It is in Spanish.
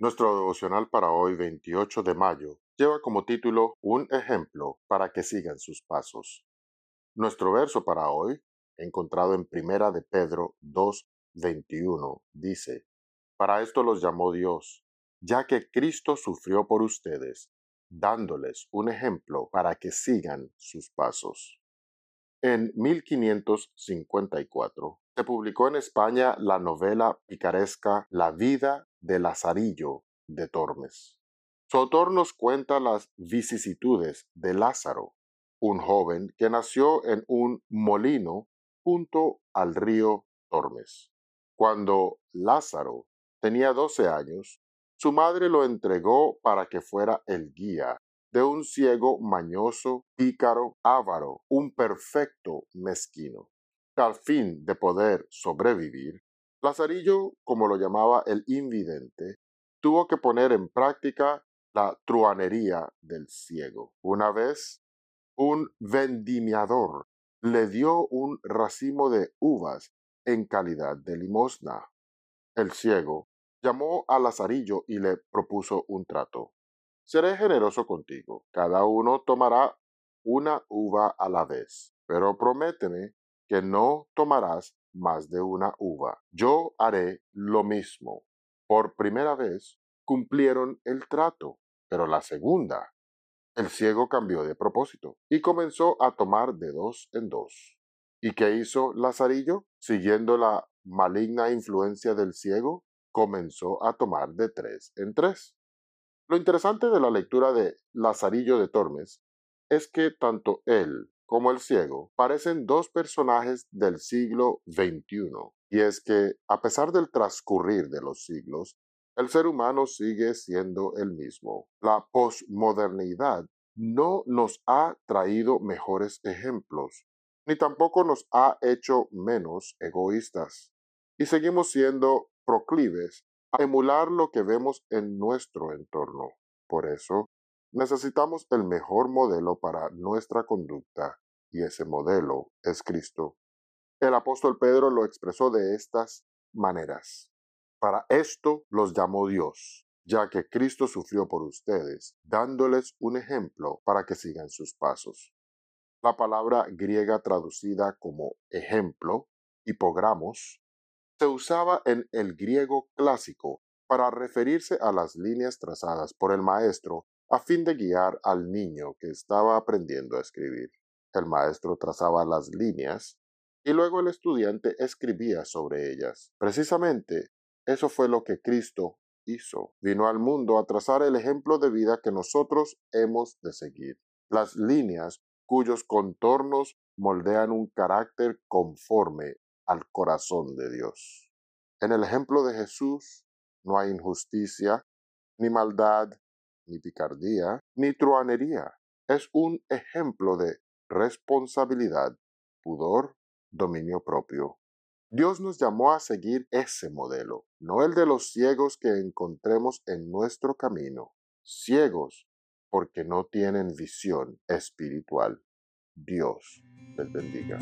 Nuestro devocional para hoy, 28 de mayo, lleva como título Un ejemplo para que sigan sus pasos. Nuestro verso para hoy, encontrado en Primera de Pedro 2, 21, dice, Para esto los llamó Dios, ya que Cristo sufrió por ustedes, dándoles un ejemplo para que sigan sus pasos. En 1554, se publicó en España la novela picaresca La vida de Lazarillo de Tormes. Su autor nos cuenta las vicisitudes de Lázaro, un joven que nació en un molino junto al río Tormes. Cuando Lázaro tenía doce años, su madre lo entregó para que fuera el guía de un ciego mañoso, pícaro, avaro, un perfecto mezquino. Al fin de poder sobrevivir, Lazarillo, como lo llamaba el invidente, tuvo que poner en práctica la truanería del ciego. Una vez, un vendimiador le dio un racimo de uvas en calidad de limosna. El ciego llamó a Lazarillo y le propuso un trato. Seré generoso contigo. Cada uno tomará una uva a la vez, pero prométeme que no tomarás más de una uva. Yo haré lo mismo. Por primera vez cumplieron el trato, pero la segunda, el ciego cambió de propósito y comenzó a tomar de dos en dos. ¿Y qué hizo Lazarillo? Siguiendo la maligna influencia del ciego, comenzó a tomar de tres en tres. Lo interesante de la lectura de Lazarillo de Tormes es que tanto él como el ciego parecen dos personajes del siglo XXI, y es que, a pesar del transcurrir de los siglos, el ser humano sigue siendo el mismo. La posmodernidad no nos ha traído mejores ejemplos, ni tampoco nos ha hecho menos egoístas, y seguimos siendo proclives emular lo que vemos en nuestro entorno. Por eso, necesitamos el mejor modelo para nuestra conducta y ese modelo es Cristo. El apóstol Pedro lo expresó de estas maneras. Para esto los llamó Dios, ya que Cristo sufrió por ustedes, dándoles un ejemplo para que sigan sus pasos. La palabra griega traducida como ejemplo, hipogramos, se usaba en el griego clásico para referirse a las líneas trazadas por el maestro a fin de guiar al niño que estaba aprendiendo a escribir. El maestro trazaba las líneas y luego el estudiante escribía sobre ellas. Precisamente eso fue lo que Cristo hizo. Vino al mundo a trazar el ejemplo de vida que nosotros hemos de seguir. Las líneas cuyos contornos moldean un carácter conforme al corazón de Dios. En el ejemplo de Jesús no hay injusticia, ni maldad, ni picardía, ni truanería. Es un ejemplo de responsabilidad, pudor, dominio propio. Dios nos llamó a seguir ese modelo, no el de los ciegos que encontremos en nuestro camino, ciegos porque no tienen visión espiritual. Dios les bendiga.